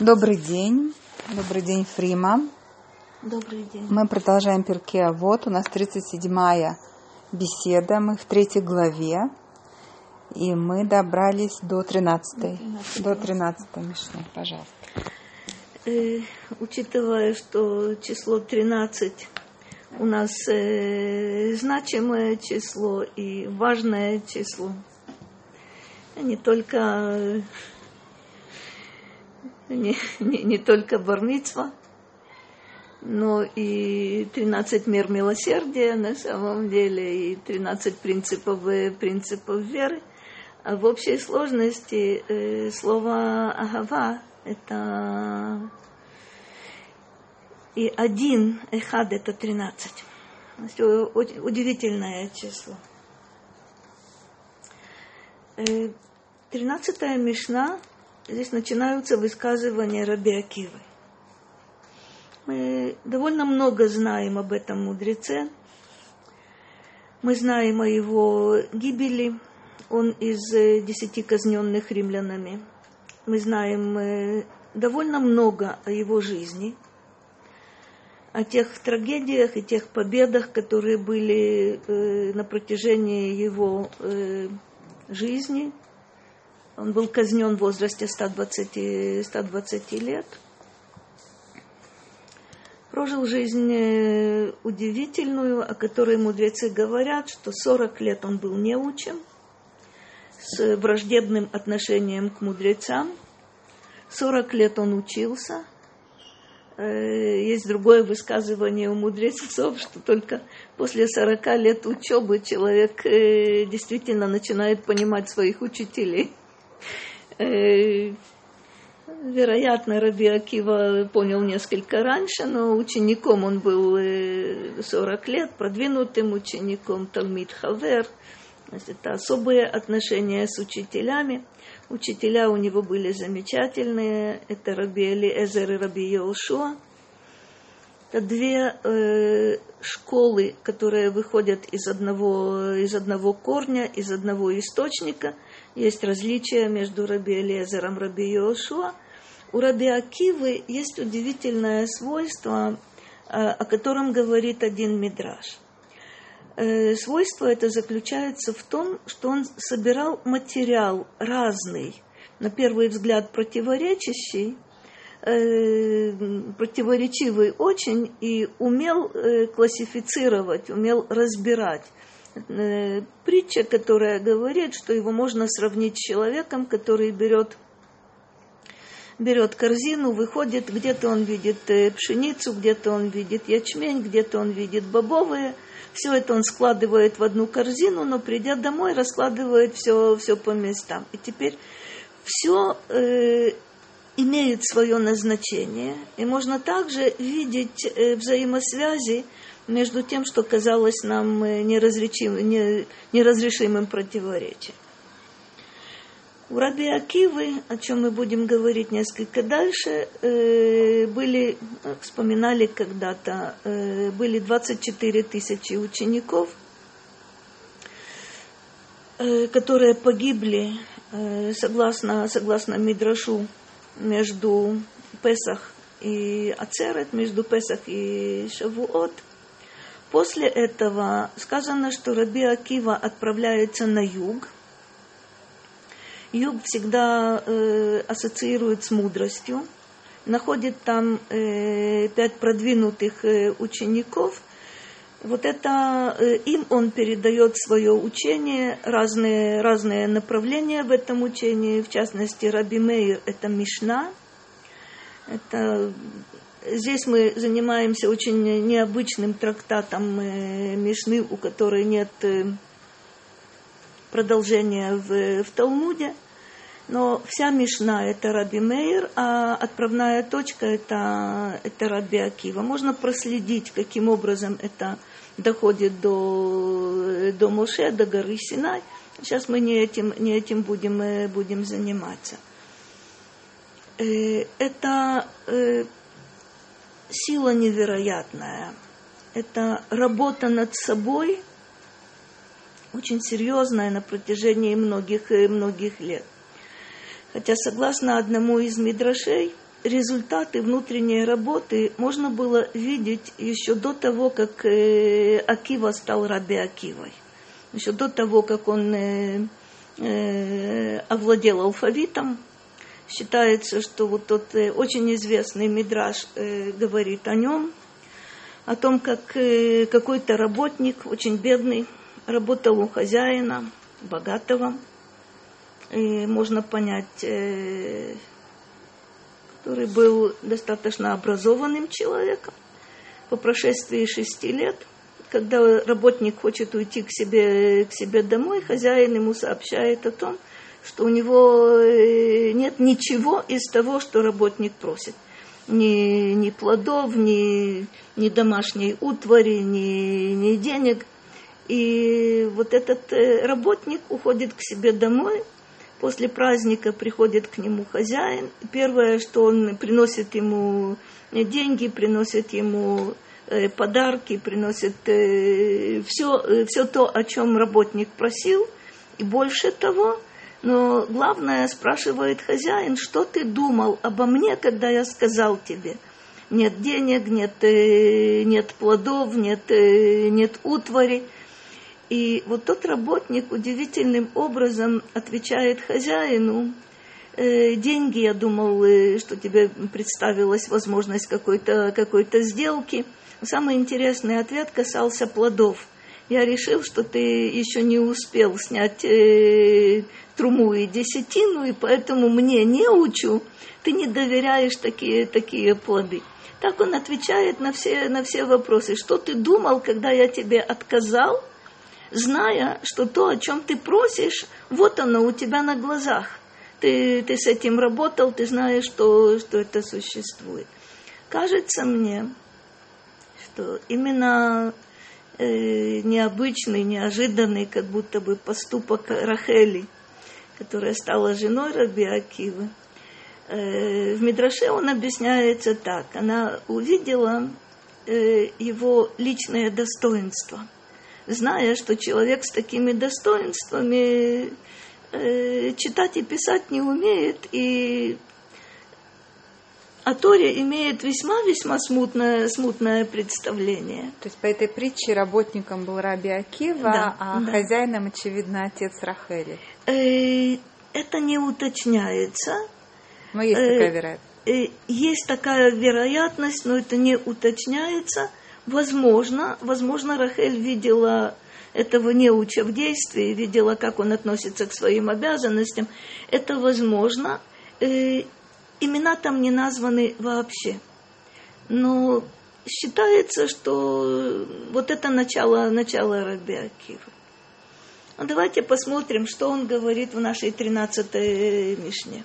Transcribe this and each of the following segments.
Добрый день. Добрый день, Фрима. Добрый день. Мы продолжаем перке. А вот у нас 37-я беседа. Мы в третьей главе. И мы добрались до 13 До 13 Мишны, пожалуйста. Э, учитывая, что число 13 у нас э, значимое число и важное число, не только не, не, не только бармицва, но и 13 мер милосердия на самом деле, и 13 принципов, э, принципов веры. А в общей сложности э, слово «агава» – это и один эхад – это 13. Очень удивительное число. Э, тринадцатая мишна здесь начинаются высказывания Раби Акивы. Мы довольно много знаем об этом мудреце. Мы знаем о его гибели. Он из э, десяти казненных римлянами. Мы знаем э, довольно много о его жизни, о тех трагедиях и тех победах, которые были э, на протяжении его жизни – он был казнен в возрасте 120, 120 лет. Прожил жизнь э, удивительную, о которой мудрецы говорят, что 40 лет он был неучим, с враждебным отношением к мудрецам. 40 лет он учился. Э, есть другое высказывание у мудрецов, что только после 40 лет учебы человек э, действительно начинает понимать своих учителей. Э, вероятно, Раби Акива понял несколько раньше, но учеником он был 40 э, лет, продвинутым учеником Талмит Хавер. Это особые отношения с учителями. Учителя у него были замечательные. Это Раби Элиэзер и Раби Йошуа. Это две э, школы, которые выходят из одного, из одного корня, из одного источника – есть различия между Раби Элезером и Раби Йошуа. У Раби Акивы есть удивительное свойство, э, о котором говорит один мидраж. Э, свойство это заключается в том, что он собирал материал разный, на первый взгляд противоречащий, э, противоречивый очень и умел классифицировать, умел разбирать притча, которая говорит, что его можно сравнить с человеком, который берет, берет корзину, выходит, где-то он видит э, пшеницу, где-то он видит ячмень, где-то он видит бобовые. Все это он складывает в одну корзину, но придя домой, раскладывает все, все по местам. И теперь все э, имеет свое назначение. И можно также видеть э, взаимосвязи между тем, что казалось нам э, неразрешимым противоречием. У Раби Акивы, о чем мы будем говорить несколько дальше, э, были, вспоминали когда-то, э, были 24 тысячи учеников, которые погибли, согласно, согласно Мидрашу, между Песах и Ацерет, между Песах и Шавуот – После этого сказано, что Раби Акива отправляется на юг. Юг всегда э, ассоциирует с мудростью. Находит там э, пять продвинутых э, учеников. Вот это э, им он передает свое учение, разные, разные направления в этом учении. В частности, Раби Мейр – это Мишна. Это Здесь мы занимаемся очень необычным трактатом э, Мишны, у которой нет э, продолжения в, в Талмуде. Но вся Мишна – это Раби Мейр, а отправная точка – это, это Раби Акива. Можно проследить, каким образом это доходит до, до Моше, до горы Синай. Сейчас мы не этим, не этим будем, э, будем заниматься. Это сила невероятная. Это работа над собой, очень серьезная на протяжении многих и многих лет. Хотя, согласно одному из мидрашей, результаты внутренней работы можно было видеть еще до того, как э, Акива стал Раби Акивой. Еще до того, как он э, э, овладел алфавитом. Считается, что вот тот э, очень известный Мидраш э, говорит о нем, о том, как э, какой-то работник, очень бедный, работал у хозяина, богатого. И можно понять, который был достаточно образованным человеком. По прошествии шести лет, когда работник хочет уйти к себе, к себе домой, хозяин ему сообщает о том, что у него э, нет ничего из того, что работник просит. Ни, ни плодов, ни, ни домашней утвари, ни, ни денег. И вот этот э, работник уходит к себе домой – После праздника приходит к нему хозяин. Первое, что он приносит ему деньги, приносит ему э, подарки, приносит все, все то, о чем работник просил, и больше того. Но главное, спрашивает хозяин, что ты думал обо мне, когда я сказал тебе, нет денег, нет, нет плодов, нет, нет утвари. И вот тот работник удивительным образом отвечает хозяину, э, деньги, я думал, э, что тебе представилась возможность какой-то какой сделки. Самый интересный ответ касался плодов. Я решил, что ты еще не успел снять э, труму и десятину, и поэтому мне не учу, ты не доверяешь такие, такие плоды. Так он отвечает на все, на все вопросы. Что ты думал, когда я тебе отказал – зная, что то, о чем ты просишь, вот оно у тебя на глазах. Ты, ты с этим работал, ты знаешь, что, что это существует. Кажется мне, что именно э, необычный, неожиданный, как будто бы поступок Рахели, которая стала женой Раби Акивы, э, в Мидраше он объясняется так. Она увидела э, его личное достоинство – зная, что человек с такими достоинствами э, читать и писать не умеет, и о Торе имеет весьма-весьма смутное, смутное представление. То есть по этой притче работником был Раби Акива, да, а да. хозяином, очевидно, отец Рахели. Э, это не уточняется. Но есть э, такая вероятность. Э, есть такая вероятность, но это не уточняется. Возможно, возможно, Рахель видела этого неуча в действии, видела, как он относится к своим обязанностям. Это возможно. Э, имена там не названы вообще. Но считается, что вот это начало, начало Раби Акива. Ну, давайте посмотрим, что он говорит в нашей 13-й Мишне.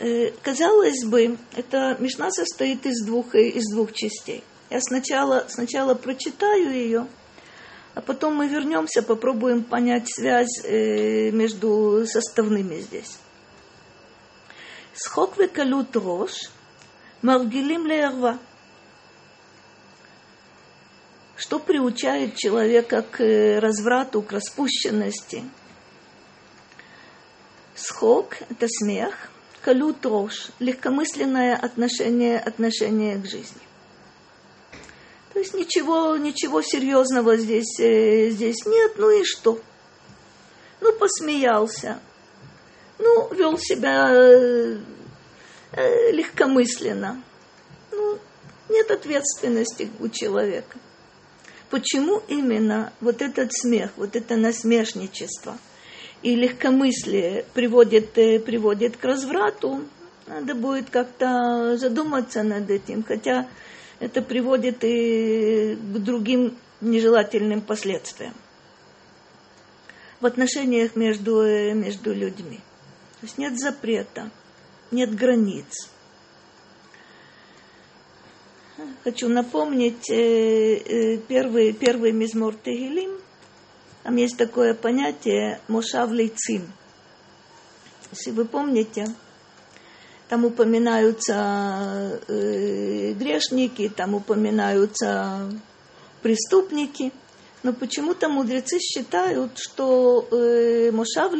Э, казалось бы, эта Мишна состоит из двух, э, из двух частей. Я сначала, сначала прочитаю ее, а потом мы вернемся, попробуем понять связь э, между составными здесь. Схок векалют рош, маргилим леерва. Что приучает человека к разврату, к распущенности? Схок – это смех – калют рош, легкомысленное отношение, отношение к жизни. То есть ничего, ничего серьезного здесь, э, здесь нет, ну и что? Ну, посмеялся, ну, вел себя э, э, легкомысленно. Ну, нет ответственности у человека. Почему именно вот этот смех, вот это насмешничество – и легкомыслие приводит, э, приводит к разврату, надо будет как-то задуматься над этим, хотя это приводит и к другим нежелательным последствиям в отношениях между, между людьми. То есть нет запрета, нет границ. Хочу напомнить э, первый, первый мизмор Тегилим, там есть такое понятие Мошав Лейцин. Если вы помните, там упоминаются э, грешники, там упоминаются преступники. Но почему-то мудрецы считают, что э, Мошав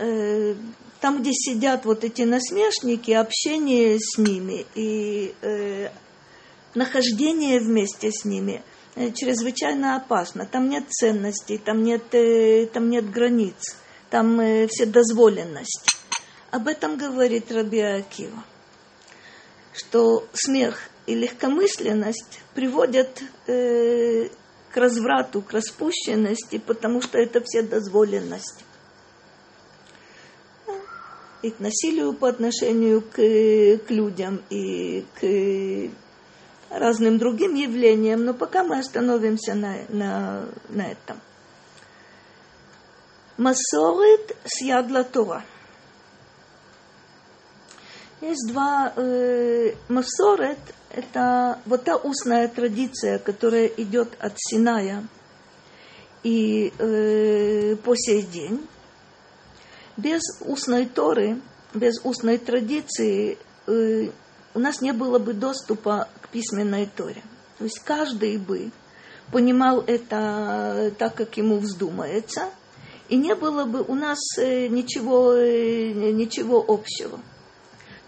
э, там, где сидят вот эти насмешники, общение с ними и э, нахождение вместе с ними э, чрезвычайно опасно. Там нет ценностей, там нет, э, там нет границ, там э, вседозволенность. Об этом говорит Раби Акива, что смех и легкомысленность приводят э, к разврату, к распущенности, потому что это вседозволенность и к насилию по отношению к, к людям, и к разным другим явлениям, но пока мы остановимся на, на, на этом. Масорет с ядла Тора. Есть два э, масорет, это вот та устная традиция, которая идет от Синая и э, по сей день без устной Торы, без устной традиции э, у нас не было бы доступа к письменной Торе. То есть каждый бы понимал это так, как ему вздумается, и не было бы у нас э, ничего, э, ничего общего.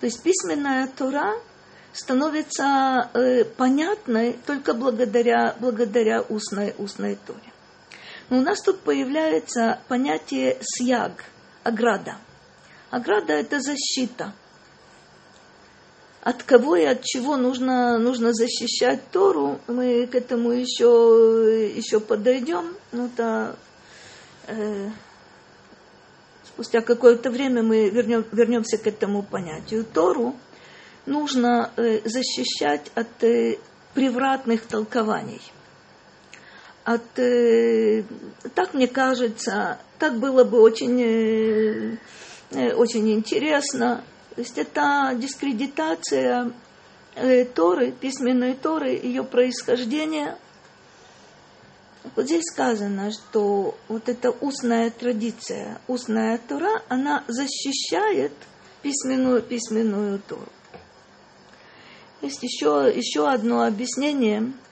То есть письменная Тора становится понятной только благодаря, благодаря устной, устной Торе. Но у нас тут появляется понятие «сьяг», ограда. Ограда – это защита. От кого и от чего нужно, нужно защищать Тору, мы к этому еще, еще подойдем. Ну, то, э, спустя какое-то время мы вернем, вернемся к этому понятию. Тору нужно э, защищать от э, превратных толкований – от, э, так мне кажется, так было бы очень, э, э, очень интересно. То есть это дискредитация э, Торы, письменной Торы, ее происхождение. Вот здесь сказано, что вот эта устная традиция, устная Тора, она защищает письменную, письменную Тору. Есть еще, еще одно объяснение –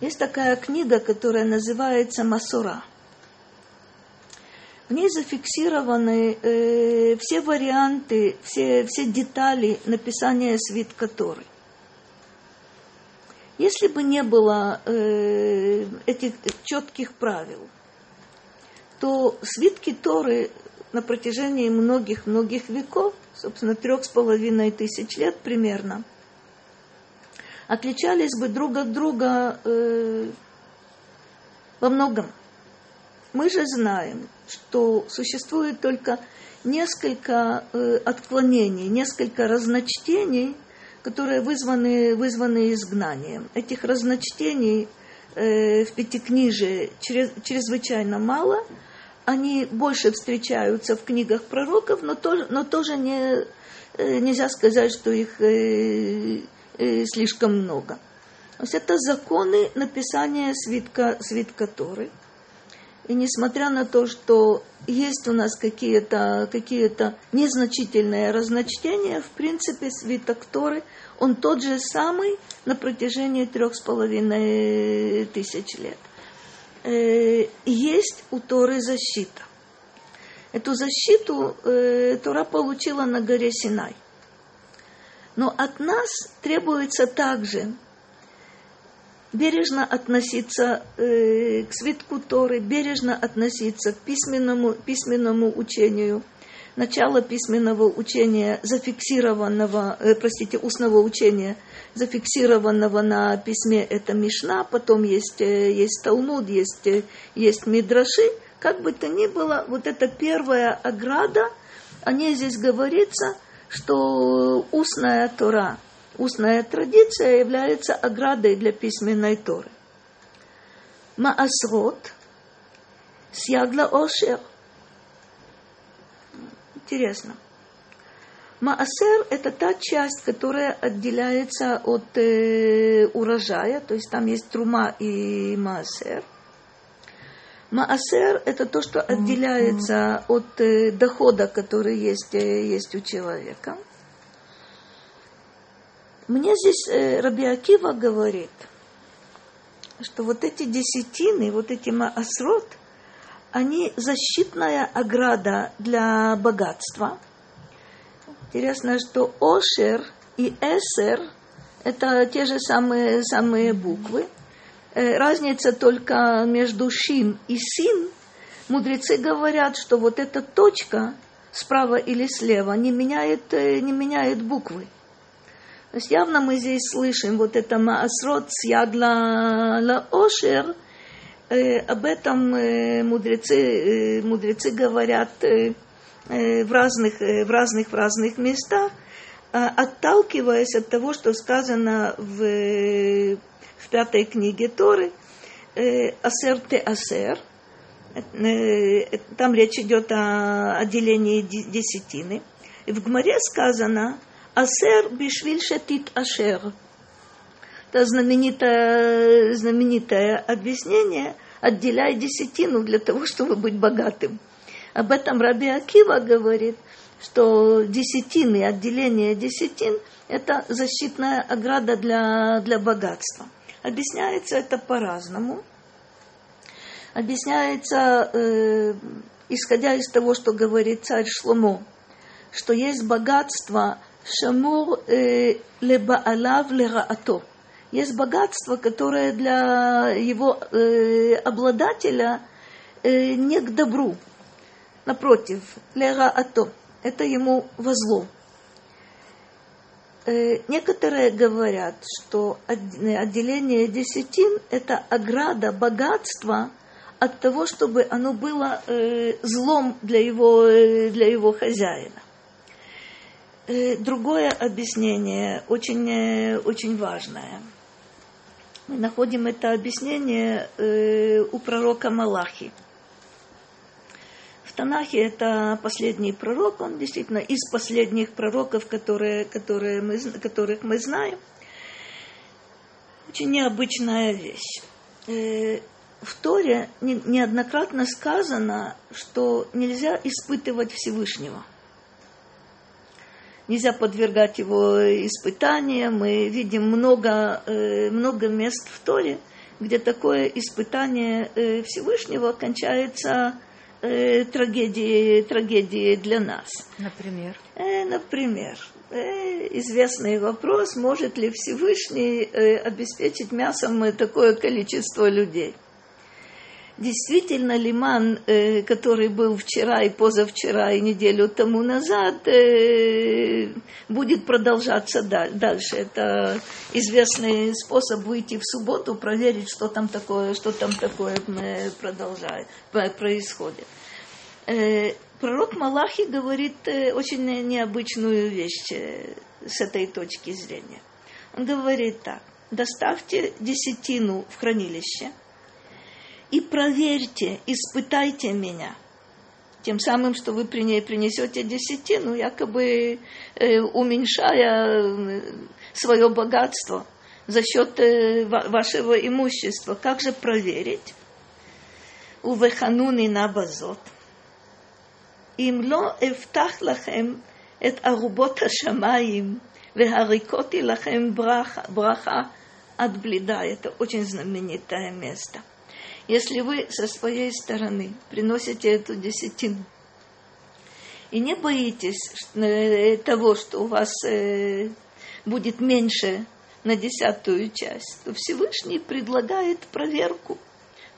есть такая книга, которая называется «Масура». В ней зафиксированы э, все варианты, все, все детали написания свитка Торы. Если бы не было э, этих четких правил, то свитки Торы на протяжении многих-многих веков, собственно, трех с половиной тысяч лет примерно – отличались бы друг от друга э, во многом. Мы же знаем, что существует только несколько э, отклонений, несколько разночтений, которые вызваны, вызваны изгнанием. Этих разночтений э, в Пятикнижии чрез, чрезвычайно мало. Они больше встречаются в книгах пророков, но тоже, но тоже не, э, нельзя сказать, что их э, э, слишком много. То есть это законы написания свитка, свитка Торы. И несмотря на то, что есть у нас какие-то какие незначительные разночтения, в принципе, свиток Торы, он тот же самый на протяжении трех с половиной тысяч лет. Э, есть у Торы защита. Эту защиту э, Тора получила на горе Синай – но от нас требуется также бережно относиться э, к свитку Торы, бережно относиться к письменному, письменному учению. Начало письменного учения, зафиксированного, э, простите, устного учения, зафиксированного на письме, это Мишна, потом есть, э, есть Талмуд, есть, э, есть Мидраши. Как бы то ни было, вот эта первая ограда, о ней здесь говорится – что устная Тора, устная традиция является оградой для письменной Торы. Маасрот, сьягла ошер. Интересно. Маасер – это та часть, которая отделяется от э, урожая, то есть там есть трума и маасер – Маасер – это то, что отделяется от э, дохода, который есть, э, есть у человека. Мне здесь э, Раби Акива говорит, что вот эти десятины, вот эти маасрот, они защитная ограда для богатства. Интересно, что Ошер и Эсер – это те же самые, самые буквы. Э, разница только между Шин и Син. Мудрецы говорят, что вот эта точка справа или слева не меняет, э, не меняет буквы. То есть явно мы здесь слышим вот это маасрот сьядла ла ошер, э, об этом мудрецы, мудрецы говорят в, разных, в разных в разных местах, э, отталкиваясь от того, что сказано в, в пятой книге Торы, э, асер те асер, э, там речь идет о, о делении десятины. И в Гмаре сказано, Асер бишвиль шатит ашер. Это знаменитое, знаменитое объяснение «отделяй десятину для того, чтобы быть богатым». Об этом Раби Акива говорит, что десятины, отделение десятин – это защитная ограда для, для богатства. Объясняется это по-разному. Объясняется, э, исходя из того, что говорит царь Шломо, что есть богатство – шамур э, лебаалав лераато. Есть богатство, которое для его э, обладателя э, не к добру. Напротив, лераато. Это ему во зло. Э, некоторые говорят, что отделение десятин – это ограда богатства от того, чтобы оно было э, злом для его, э, для его хозяина. Э, другое объяснение, очень, э, очень важное. Мы находим это объяснение э, у пророка Малахи. В Танахе это последний пророк, он действительно из последних пророков, которые, которые мы, которых мы знаем. Очень необычная вещь. В Торе неоднократно сказано, что нельзя испытывать Всевышнего – нельзя подвергать его испытаниям. Мы видим много, э, много мест в Торе, где такое испытание э, Всевышнего кончается э, трагедией, трагедией для нас. Например? Например, известный вопрос, может ли Всевышний обеспечить мясом такое количество людей – действительно лиман, э, который был вчера и позавчера и неделю тому назад, э, будет продолжаться дальше. Это известный способ выйти в субботу, проверить, что там такое, что там такое э, продолжает, происходит. Пророк Малахи говорит очень необычную вещь с этой точки зрения. Он говорит так, доставьте десятину в хранилище – и проверьте, испытайте меня. Тем самым, что вы принесете десятину, якобы э, уменьшая э, свое богатство за счет э, вашего имущества. Как же проверить? ובחנוני נא בזאת, אם לא אפתח לכם את ארובות השמיים והריקותי לכם ברכה, ברכה от бледа. Это очень знаменитое место. Если вы со своей стороны приносите эту десятину и не боитесь э, того, что у вас э, будет меньше на десятую часть, то Всевышний предлагает проверку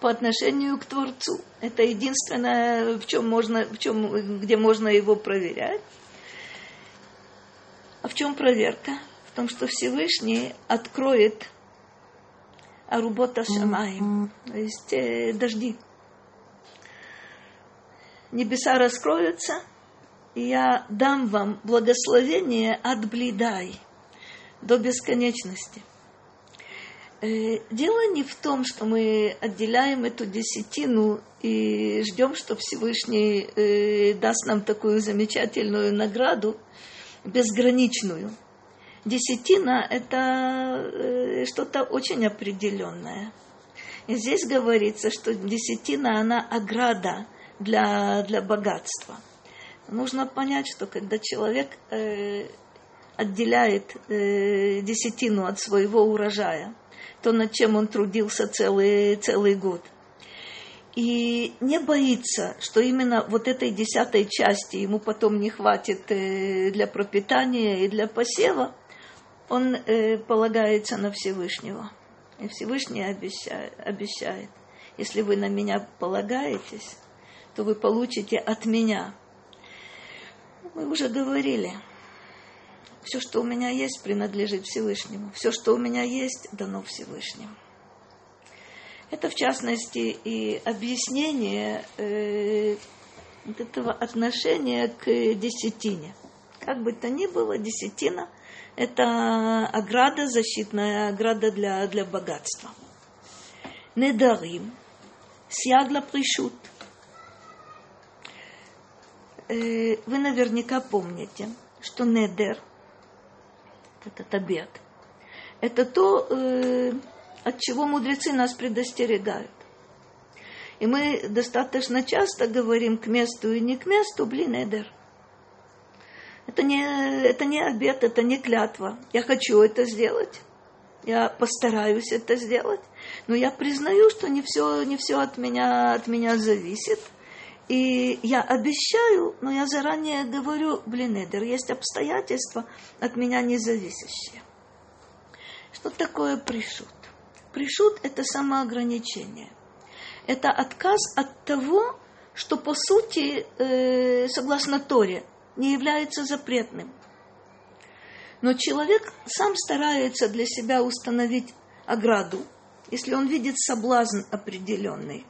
по отношению к Творцу. Это единственное, в чем можно, в чем, где можно его проверять. А в чем проверка? В том, что Всевышний откроет Арубот Шамаем, то есть э, дожди. Небеса раскроются, и я дам вам благословение от блидай до бесконечности. Э, дело не в том, что мы отделяем эту десятину и ждем, что Всевышний э, даст нам такую замечательную награду, безграничную – Десятина – это э, что-то очень определенное. И здесь говорится, что десятина, она ограда для, для богатства. Нужно понять, что когда человек э, отделяет э, десятину от своего урожая, то над чем он трудился целый, целый год, и не боится, что именно вот этой десятой части ему потом не хватит для пропитания и для посева, он э, полагается на Всевышнего. И Всевышний обещает, обещает, если вы на меня полагаетесь, то вы получите от меня. Мы уже говорили, все, что у меня есть, принадлежит Всевышнему. Все, что у меня есть, дано Всевышнему. Это, в частности, и объяснение э, этого отношения к десятине. Как бы то ни было, десятина – это ограда, защитная ограда для, для богатства. Недарим, сягла пришут. Э, вы наверняка помните, что недер, этот обед, это то, э, от чего мудрецы нас предостерегают. И мы достаточно часто говорим к месту и не к месту, блин, Эдер. Это не, это не обед, это не клятва. Я хочу это сделать. Я постараюсь это сделать. Но я признаю, что не все, не все от, меня, от меня зависит. И я обещаю, но я заранее говорю, блин, Эдер, есть обстоятельства от меня не зависящие. Что такое пришут? Пришут – это самоограничение. Это отказ от того, что по сути, э, согласно Торе, не является запретным. Но человек сам старается для себя установить ограду, если он видит соблазн определенный.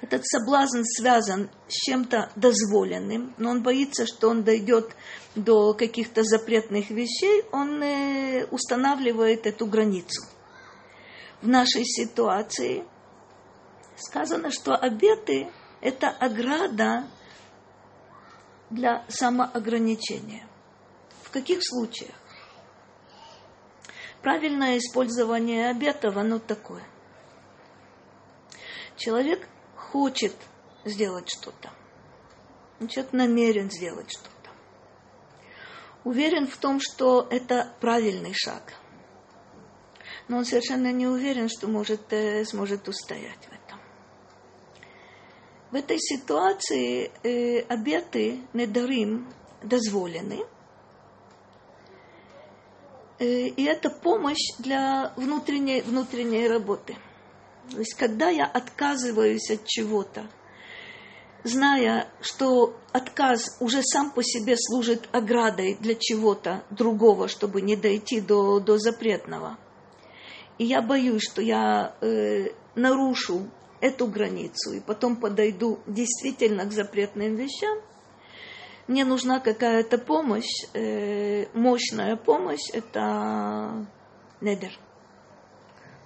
Этот соблазн связан с чем-то дозволенным, но он боится, что он дойдет до каких-то запретных вещей, он э, устанавливает эту границу – в нашей ситуации сказано, что обеты – это ограда для самоограничения. В каких случаях? Правильное использование обетов, оно такое. Человек хочет сделать что-то. Человек намерен сделать что-то. Уверен в том, что это правильный шаг – но он совершенно не уверен, что может, э, сможет устоять в этом. В этой ситуации э, обеты недарим дозволены, э, и это помощь для внутренней, внутренней работы. То есть, когда я отказываюсь от чего-то, зная, что отказ уже сам по себе служит оградой для чего-то другого, чтобы не дойти до, до запретного – и я боюсь, что я э, нарушу эту границу и потом подойду действительно к запретным вещам, мне нужна какая-то помощь, э, мощная помощь, это недер,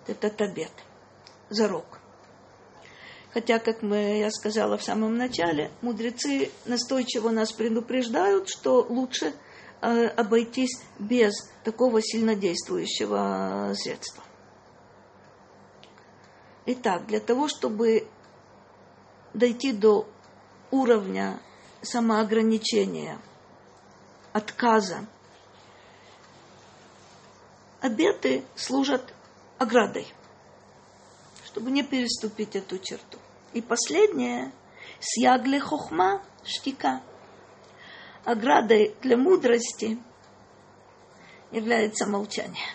это табет, зарок. Хотя, как мы, я сказала в самом начале, мудрецы настойчиво нас предупреждают, что лучше э, обойтись без такого сильнодействующего средства. Итак, для того, чтобы дойти до уровня самоограничения, отказа, обеты служат оградой, чтобы не переступить эту черту. И последнее, сягле хохма штика. Оградой для мудрости является молчание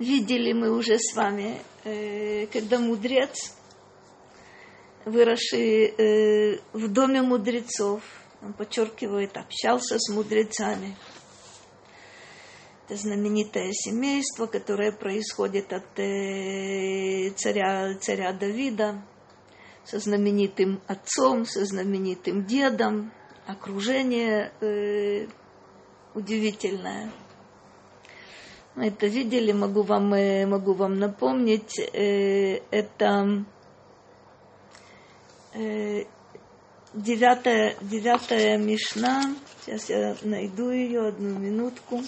видели мы уже с вами, э, когда мудрец, выросший э, в доме мудрецов, он подчеркивает, общался с мудрецами. Это знаменитое семейство, которое происходит от э, царя, царя Давида, со знаменитым отцом, со знаменитым дедом, окружение удивительное – мы это видели, могу вам, э, могу вам напомнить. Э, это э, девятая, девятая Мишна. Сейчас я найду ее, одну минутку.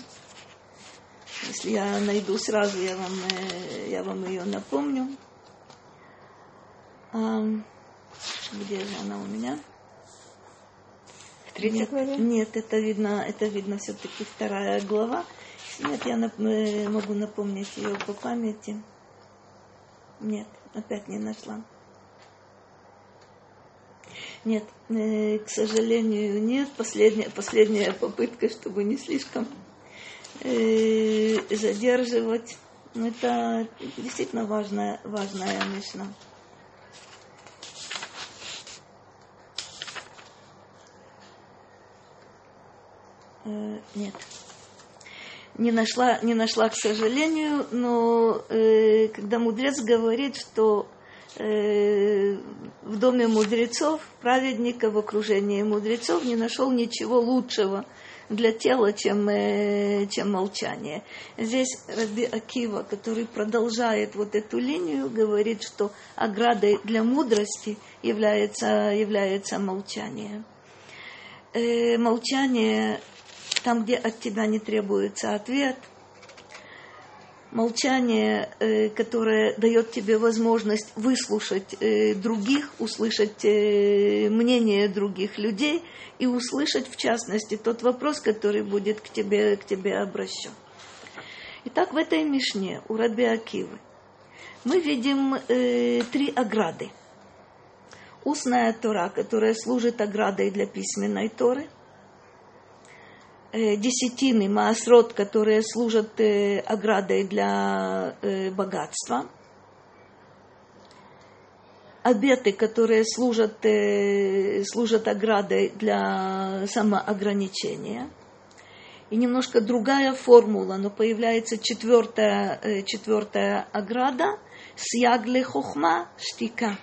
Если я найду сразу, я вам, я вам ее напомню. Где же она у меня? В третьей главе? Нет, это видно, это видно все-таки вторая глава. Нет, я нап- могу напомнить ее по памяти. Нет, Опять не нашла. Нет, э, к сожалению, нет. Последняя, последняя попытка, чтобы не слишком э, задерживать. Это действительно важная, важная мишна. Э, нет. Не нашла, не нашла, к сожалению, но э, когда мудрец говорит, что э, в доме мудрецов, праведника в окружении мудрецов не нашел ничего лучшего для тела, чем, э, чем молчание. Здесь Раби Акива, который продолжает вот эту линию, говорит, что оградой для мудрости является, является молчание. Э, молчание там, где от тебя не требуется ответ, молчание, э, которое дает тебе возможность выслушать э, других, услышать э, мнение других людей и услышать, в частности, тот вопрос, который будет к тебе, к тебе обращен. Итак, в этой Мишне у Раби Акивы мы видим три ограды. Устная Тора, которая служит оградой для письменной Торы – десятины, маасрот, которые служат э, оградой для э, богатства, обеты, которые служат, служат оградой для самоограничения. И немножко другая формула, но появляется четвертая, четвертая ограда – сягле хохма штика.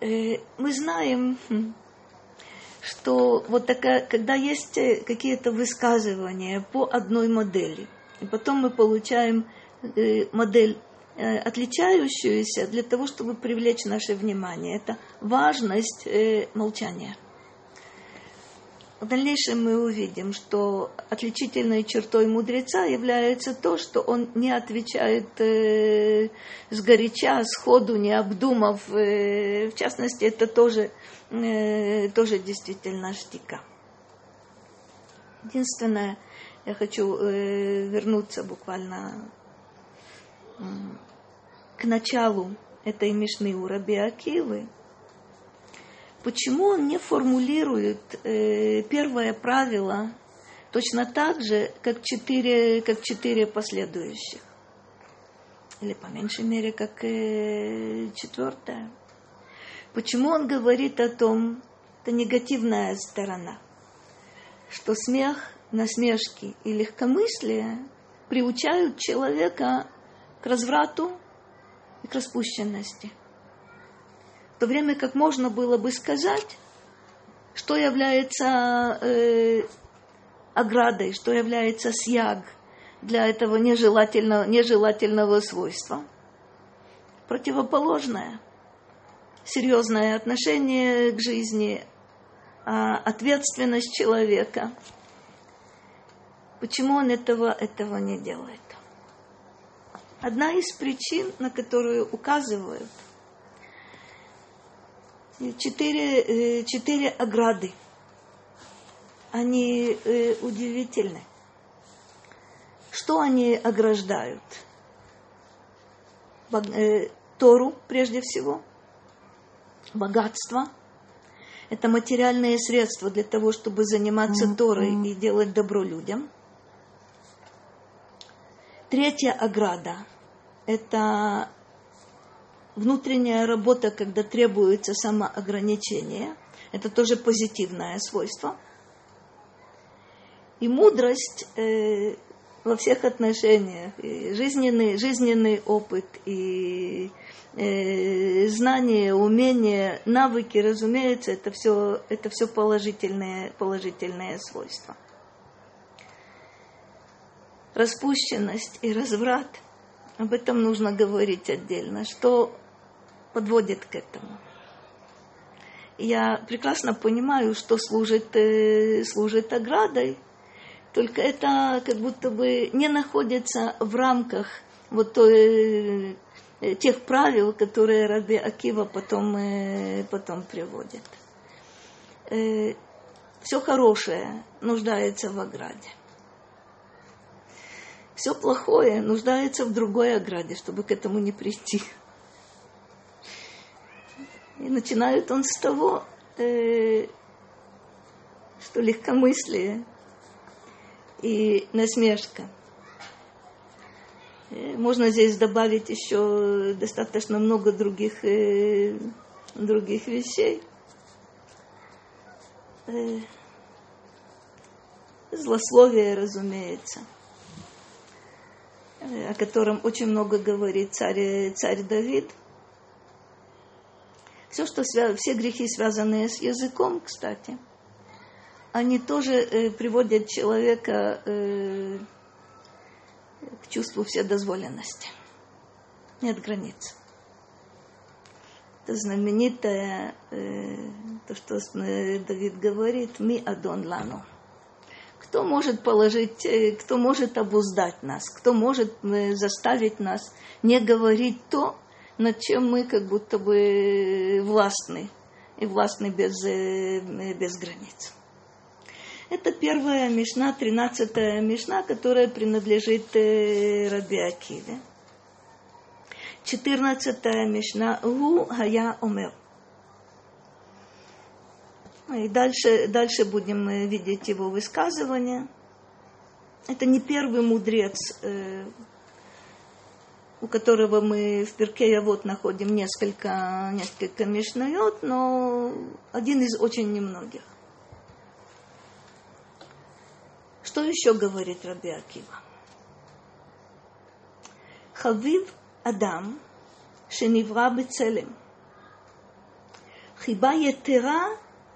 Мы знаем, хм, что вот такая, когда есть э, какие-то высказывания по одной модели, и потом мы получаем э, модель э, отличающуюся для того, чтобы привлечь наше внимание. Это важность молчания. В дальнейшем мы увидим, что отличительной чертой мудреца является то, что он не отвечает э, сгоряча, сходу, не обдумав. Э, в частности, это тоже э, тоже действительно штика. Единственное, я хочу э, вернуться буквально э, к началу этой Мишны у Раби Акивы. Почему он не формулирует э, первое правило точно так же, как четыре, как четыре последующих? Или по меньшей мере, как э, четвертое? Почему он говорит о том, это негативная сторона, что смех, насмешки и легкомыслие приучают человека к разврату и к распущенности. То время как можно было бы сказать, что является э, оградой, что является сьяг для этого нежелательного, нежелательного свойства. Противоположное – серьезное отношение к жизни, а, ответственность человека. Почему он этого, этого не делает? Одна из причин, на которую указывают четыре, э, четыре ограды, они э, удивительны. Что они ограждают? Э, Тору, прежде всего – богатство. Это материальные средства для того, чтобы заниматься mm-hmm. Торой и делать добро людям. Третья ограда – это внутренняя работа, когда требуется самоограничение. Это тоже позитивное свойство. И мудрость э, во всех отношениях, и жизненный, жизненный опыт, и э, знания, умения, навыки, разумеется, это все, это все положительные, положительные свойства. Распущенность и разврат, об этом нужно говорить отдельно, что подводит к этому. Я прекрасно понимаю, что служит, э, служит оградой – только это как будто бы не находится в рамках вот той, э, тех правил, которые Раби Акива потом, э, потом приводит. Все хорошее нуждается в ограде. Все плохое нуждается в другой ограде, чтобы к этому не прийти. И начинает он с того, э, что легкомыслие и насмешка. Э, можно здесь добавить еще достаточно много других, э, других вещей. Э, злословие, разумеется, о котором очень много говорит царь, царь Давид. Все, что свя... все грехи, связанные с языком, кстати, они тоже э, приводят человека э, к чувству вседозволенности. Нет границ. Это знаменитое, э, то, что э, Давид говорит, «Ми адон лану». Кто может положить, э, кто может обуздать нас, кто может э, заставить нас не говорить то, над чем мы как будто бы властны, и властны без, э, без границ. Это первая мишна, тринадцатая мишна, которая принадлежит Раби Акиве. Четырнадцатая мишна Гу Хая Омер. И дальше, дальше будем э, видеть его высказывание. Это не первый мудрец, э, у которого мы в Перке вот находим несколько, несколько мишнает, но один из очень немногих. Что еще говорит Раби Акива? Хавив Адам, שנברא בצלם. חיבה יתרה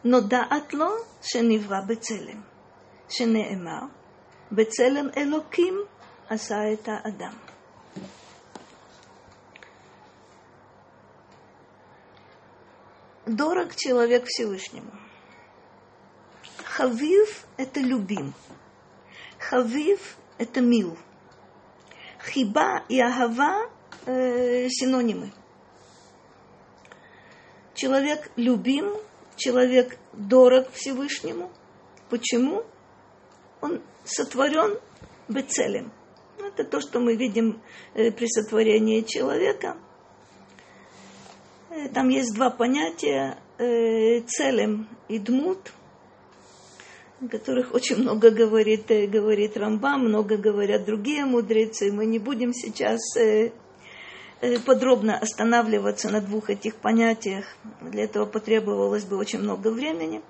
נודעת לו שנברא בצלם, שנאמר, בצלם אלוקים עשה את האדם. Дорог человек Всевышнему. Хавив – это любим. Хавив – это мил. Хиба и Ахава э, – синонимы. Человек любим, человек дорог Всевышнему. Почему? Он сотворен бецелем. Это то, что мы видим э, при сотворении человека. Э, там есть два понятия э, целем и дмут, о которых очень много говорит, говорит Рамбам, много говорят другие мудрецы. Мы не будем сейчас Э, подробно останавливаться на двух этих понятиях. Для этого потребовалось бы очень много времени.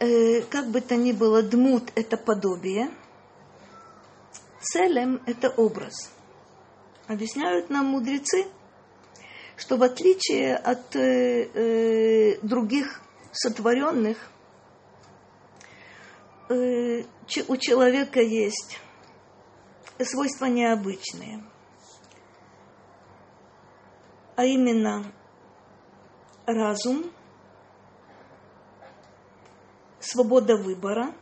Э, как бы то ни было, дмут – это подобие, целем – это образ. Объясняют нам мудрецы, что в отличие от э, других сотворенных, у человека есть свойства необычные – а именно разум, свобода выбора,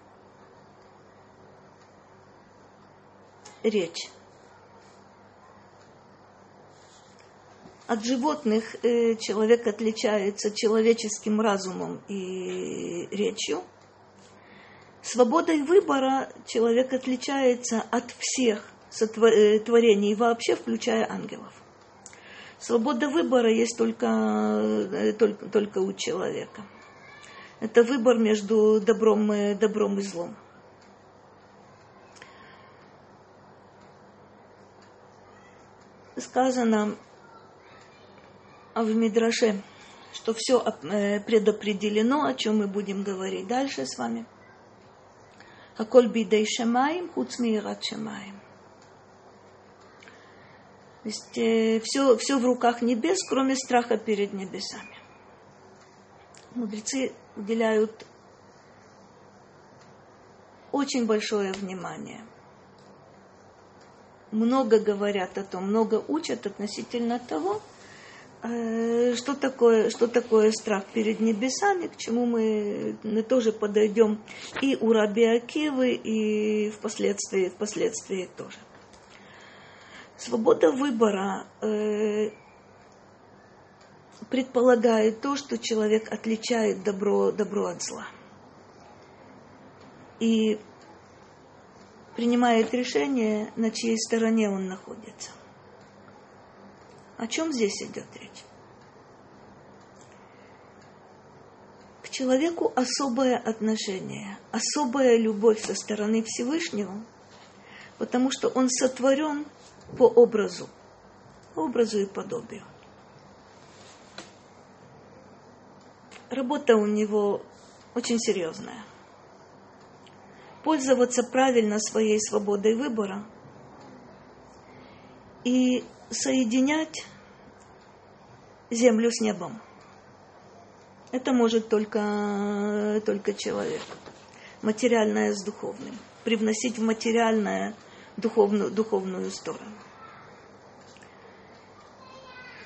речь. От животных э, человек отличается человеческим разумом и речью. Свободой выбора человек отличается от всех э, творений вообще, включая ангелов. Свобода выбора есть только, э, только, только у человека. Это выбор между добром, и, добром и злом. Сказано в Мидраше, что все э, предопределено, о чем мы будем говорить дальше с вами. Аколь бидей шамаем, хуцми шамаем. То есть э, все, все в руках небес, кроме страха перед небесами. Мудрецы уделяют очень большое внимание. Много говорят о том, много учат относительно того, что такое, что такое страх перед небесами, к чему мы, мы тоже подойдем и у Раби Акивы, и впоследствии, впоследствии тоже. Свобода выбора э, предполагает то, что человек отличает добро, добро от зла. И принимает решение, на чьей стороне он находится. О чем здесь идет речь? человеку особое отношение, особая любовь со стороны Всевышнего, потому что он сотворен по образу, образу и подобию. Работа у него очень серьезная. Пользоваться правильно своей свободой выбора и соединять землю с небом. Это может только, только человек. Материальное с духовным. Привносить в материальное духовную, духовную сторону.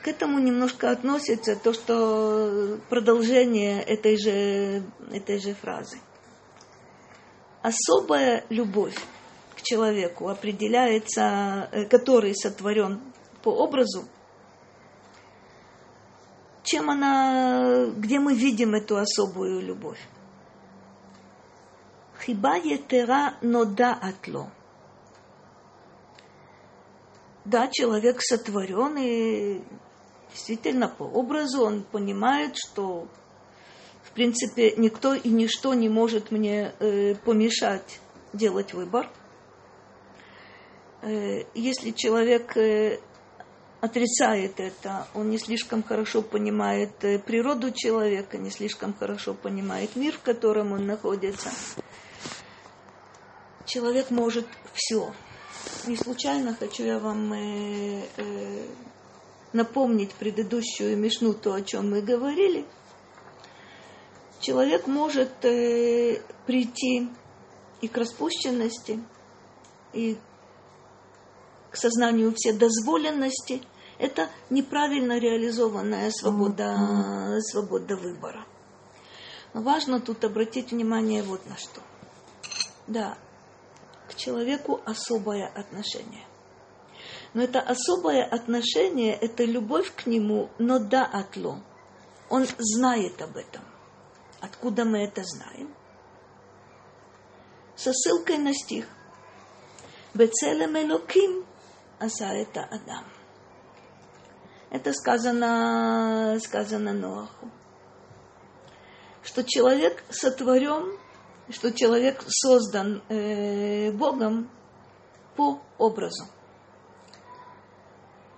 К этому немножко относится то, что продолжение этой же, этой же фразы. Особая любовь к человеку определяется, э, который сотворен по образу чем она, где мы видим эту особую любовь. Хиба етера нода атло. Да, человек сотворен, и действительно по образу он понимает, что в принципе никто и ничто не может мне э, помешать делать выбор. Э, если человек э, отрицает это, он не слишком хорошо понимает э, природу человека, не слишком хорошо понимает мир, в котором он находится. Человек может все. Не случайно хочу я вам э, э, напомнить предыдущую мишну, то, о чем мы говорили. Человек может э, прийти и к распущенности, и сознанию вседозволенности, это неправильно реализованная свобода, свобода выбора. Но важно тут обратить внимание вот на что. Да, к человеку особое отношение. Но это особое отношение, это любовь к нему, но да отло. Он знает об этом. Откуда мы это знаем? Со ссылкой на стих. Бецелем Элоким аса это Адам. Это сказано, сказано Ноаху. Что человек сотворен, что человек создан э, Богом по образу.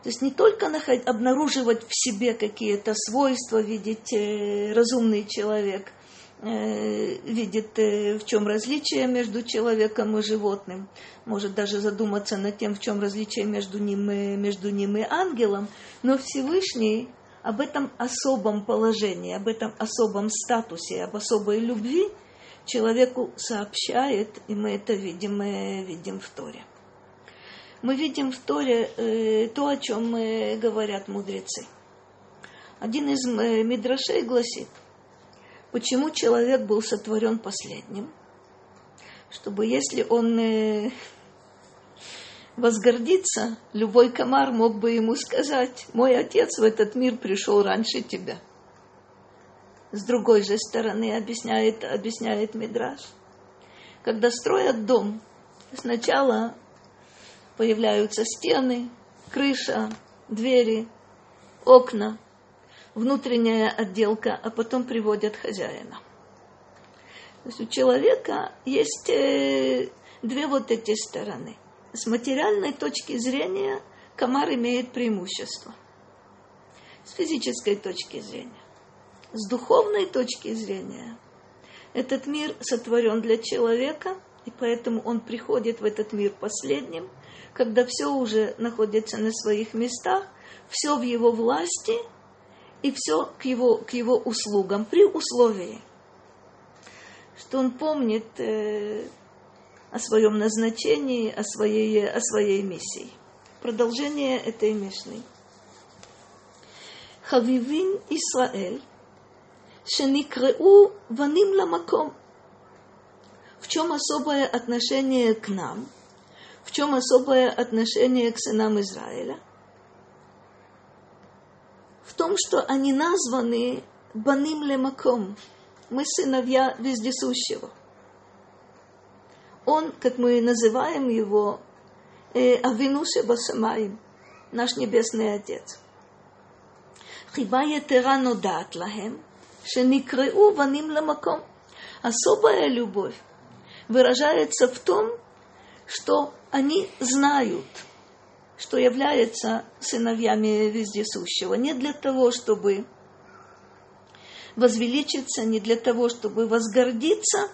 То есть не только наход, обнаруживать в себе какие-то свойства, видеть э, разумный человек, видит, э, в чем различие между человеком и животным, может даже задуматься над тем, в чем различие между ним и, между ним и ангелом, но Всевышний об этом особом положении, об этом особом статусе, об особой любви человеку сообщает, и мы это видим, мы видим в Торе. Мы видим в Торе э, то, о чем говорят мудрецы. Один из мидрашей гласит – Почему человек был сотворен последним? Чтобы если он э, возгордится, любой комар мог бы ему сказать, мой отец в этот мир пришел раньше тебя. С другой же стороны, объясняет, объясняет Мидраш, когда строят дом, сначала появляются стены, крыша, двери, окна – внутренняя отделка, а потом приводят хозяина. То есть у человека есть э, две вот эти стороны. С материальной точки зрения комар имеет преимущество. С физической точки зрения. С духовной точки зрения этот мир сотворен для человека, и поэтому он приходит в этот мир последним, когда все уже находится на своих местах, все в его власти – и все к его, к его услугам, при условии, что он помнит э, о своем назначении, о своей, о своей миссии. Продолжение этой мишны. Хавивин Исраэль, шеникреу ваним ламаком. В чем особое отношение к нам? В чем особое отношение к сынам Израиля – в том, что они названы Баним Лемаком. Мы сыновья вездесущего. Он, как мы называем его, э, Авинуше Басамаим, наш небесный Отец. Хиба етера нодат лахем, шеникреу ваним ламаком. Особая любовь выражается в том, что они знают, что являются сыновьями вездесущего, не для того, чтобы возвеличиться, не для того, чтобы возгордиться,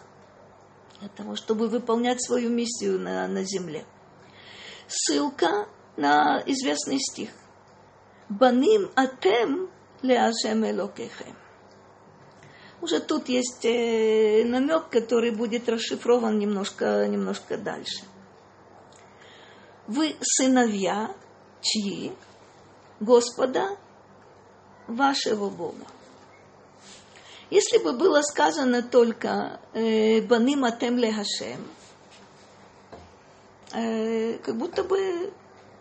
а для того, чтобы выполнять свою миссию на, на земле. Ссылка на известный стих. Баним атем леашем элокехем. Уже тут есть э, намек, который будет расшифрован немножко, немножко дальше. Вы сыновья чьи? Господа вашего Бога. Если бы было сказано только э, «Баним атем лехашем», э, как будто бы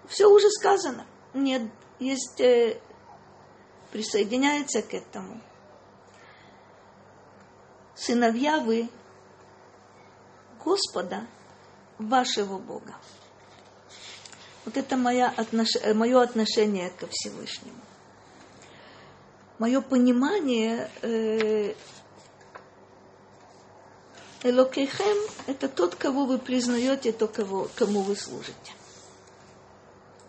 все уже сказано. Нет, есть, э, присоединяется к этому. Сыновья вы Господа, вашего Бога. Вот это моя отнош... мое отношение ко Всевышнему мое понимание э, Элокейхем – это тот, кого вы признаете, то, кого, кому вы служите.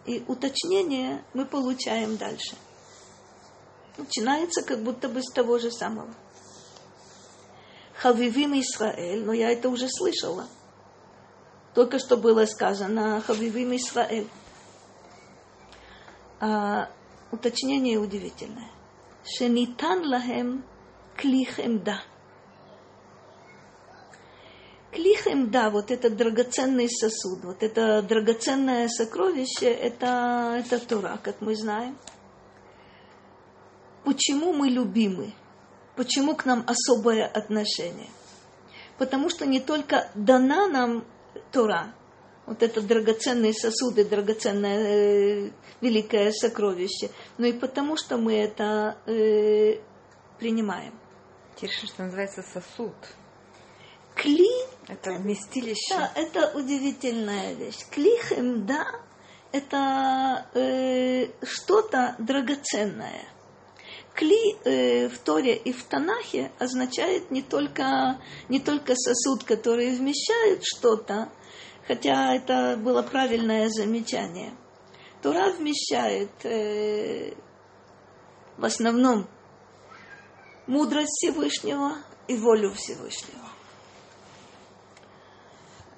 И уточнение мы получаем дальше. Начинается как будто бы с того же самого. Хавивим Исраэль, но я это уже слышала. Только что было сказано Хабибим Исраэль. А, уточнение удивительное. Шенитан лахем клихемда. Клихемда, вот этот драгоценный сосуд, вот это драгоценное сокровище, это, это Тора, как мы знаем. Почему мы любимы? Почему к нам особое отношение? Потому что не только дана нам Тора, вот это драгоценные сосуды, драгоценное э, великое сокровище, но и потому, что мы это э, принимаем. Интересно, что называется сосуд. Кли. Это вместилище. Да, это удивительная вещь. Клихем, да, это э, что-то драгоценное. Кли э, в Торе и в Танахе означает не только, не только сосуд, который вмещает что-то, хотя это было правильное замечание. Тура вмещает э, в основном мудрость Всевышнего и волю Всевышнего.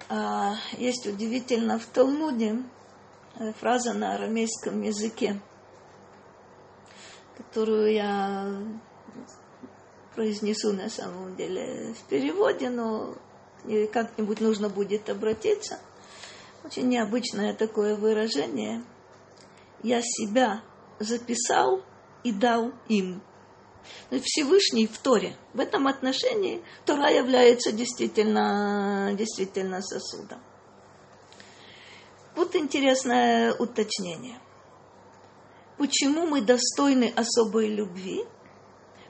А, есть удивительно в Талмуде э, фраза на арамейском языке, которую я произнесу на самом деле в переводе, но как-нибудь нужно будет обратиться. Очень необычное такое выражение. Я себя записал и дал им. Всевышний в Торе. В этом отношении Тора является действительно, действительно сосудом. Вот интересное уточнение. Почему мы достойны особой любви –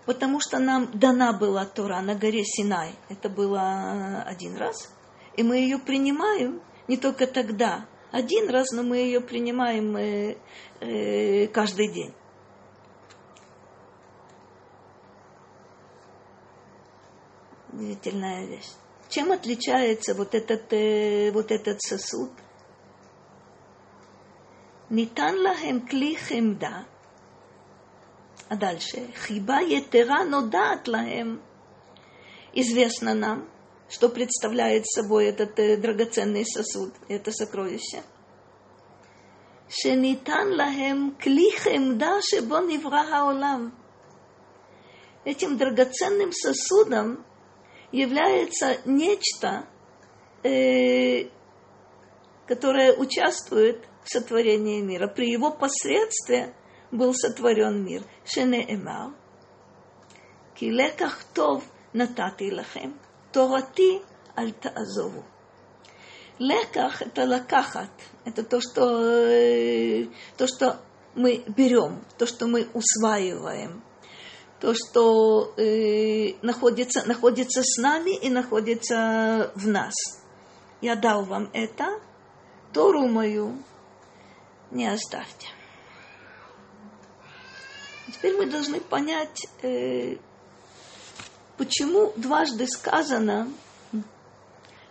потому что нам дана была Тора на горе Синай. Это было один раз. И мы ее принимаем не только тогда, один раз, но мы ее принимаем э, э, каждый день. Удивительная вещь. Чем отличается вот этот, э, вот этот сосуд? Лахем кли хемда – а дальше? Хиба етера нодат лаем. Известно нам, что представляет собой этот драгоценный сосуд, это сокровище. Шенитан лахем кли хемда шебо нивра хаолам. Этим драгоценным сосудом является нечто, э, которое участвует в сотворении мира. При его посредстве был сотворен мир. Шенеэмар, ки леках тов натати лахем, торати аль таазову. Леках – это лакахат, это то, что, то, что мы берем, то, что мы усваиваем, то, что э, находится, находится с нами и находится в нас. Я дал вам это, Тору мою не оставьте. Теперь мы должны понять, э, почему дважды сказано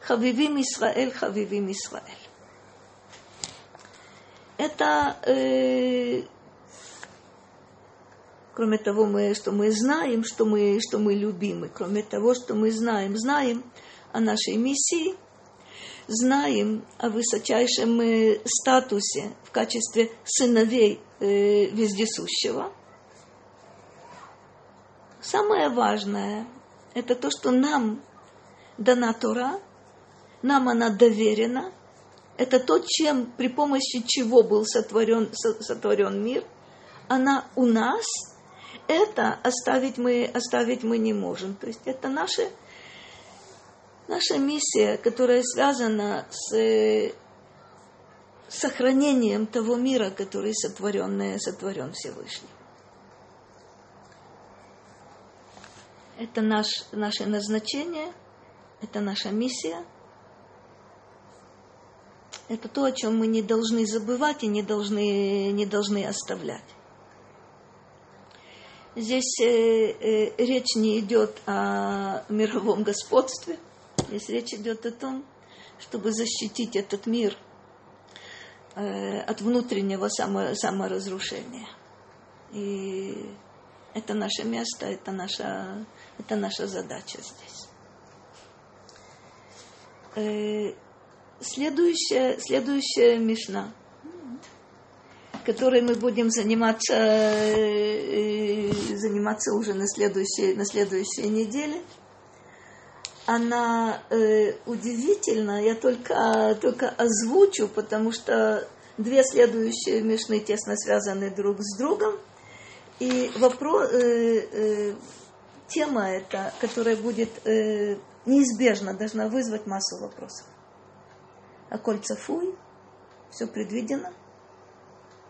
Хавивим Исраэль, Хавивим Исраэль. Это, э, кроме того, мы, что мы знаем, что мы, что мы любимы, кроме того, что мы знаем, знаем о нашей миссии, знаем о высочайшем э, статусе в качестве сыновей э, вездесущего. Самое важное – это то, что нам дана Тора, нам она доверена. Это то, чем, при помощи чего был сотворен, сотворен мир. Она у нас. Это оставить мы, оставить мы не можем. То есть это наша, наша миссия, которая связана с сохранением того мира, который сотворен, сотворен Всевышним. Это наш, наше назначение, это наша миссия – это то, о чем мы не должны забывать и не должны, не должны оставлять. Здесь э, э, речь не идет о мировом господстве, здесь речь идет о том, чтобы защитить этот мир э, от внутреннего само, саморазрушения. И это наше место, это наша, это наша задача здесь. Э, Следующая, следующая мишна, которой мы будем заниматься, э, заниматься уже на следующей, на следующей неделе, она э, удивительна, я только, только озвучу, потому что две следующие мишны тесно связаны друг с другом. И вопрос, э, э, тема эта, которая будет э, неизбежно, должна вызвать массу вопросов. А кольца фуй, все предвидено,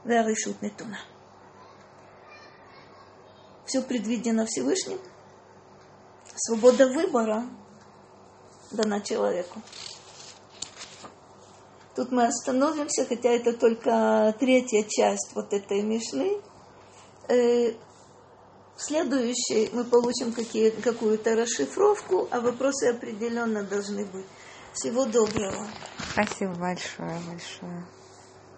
решут не туна. Все предвидено Всевышним, свобода выбора дана человеку. Тут мы остановимся, хотя это только третья часть вот этой мишны. Э, в следующей мы получим какие, какую-то расшифровку, а вопросы определенно должны быть. Всего доброго. Спасибо большое, большое.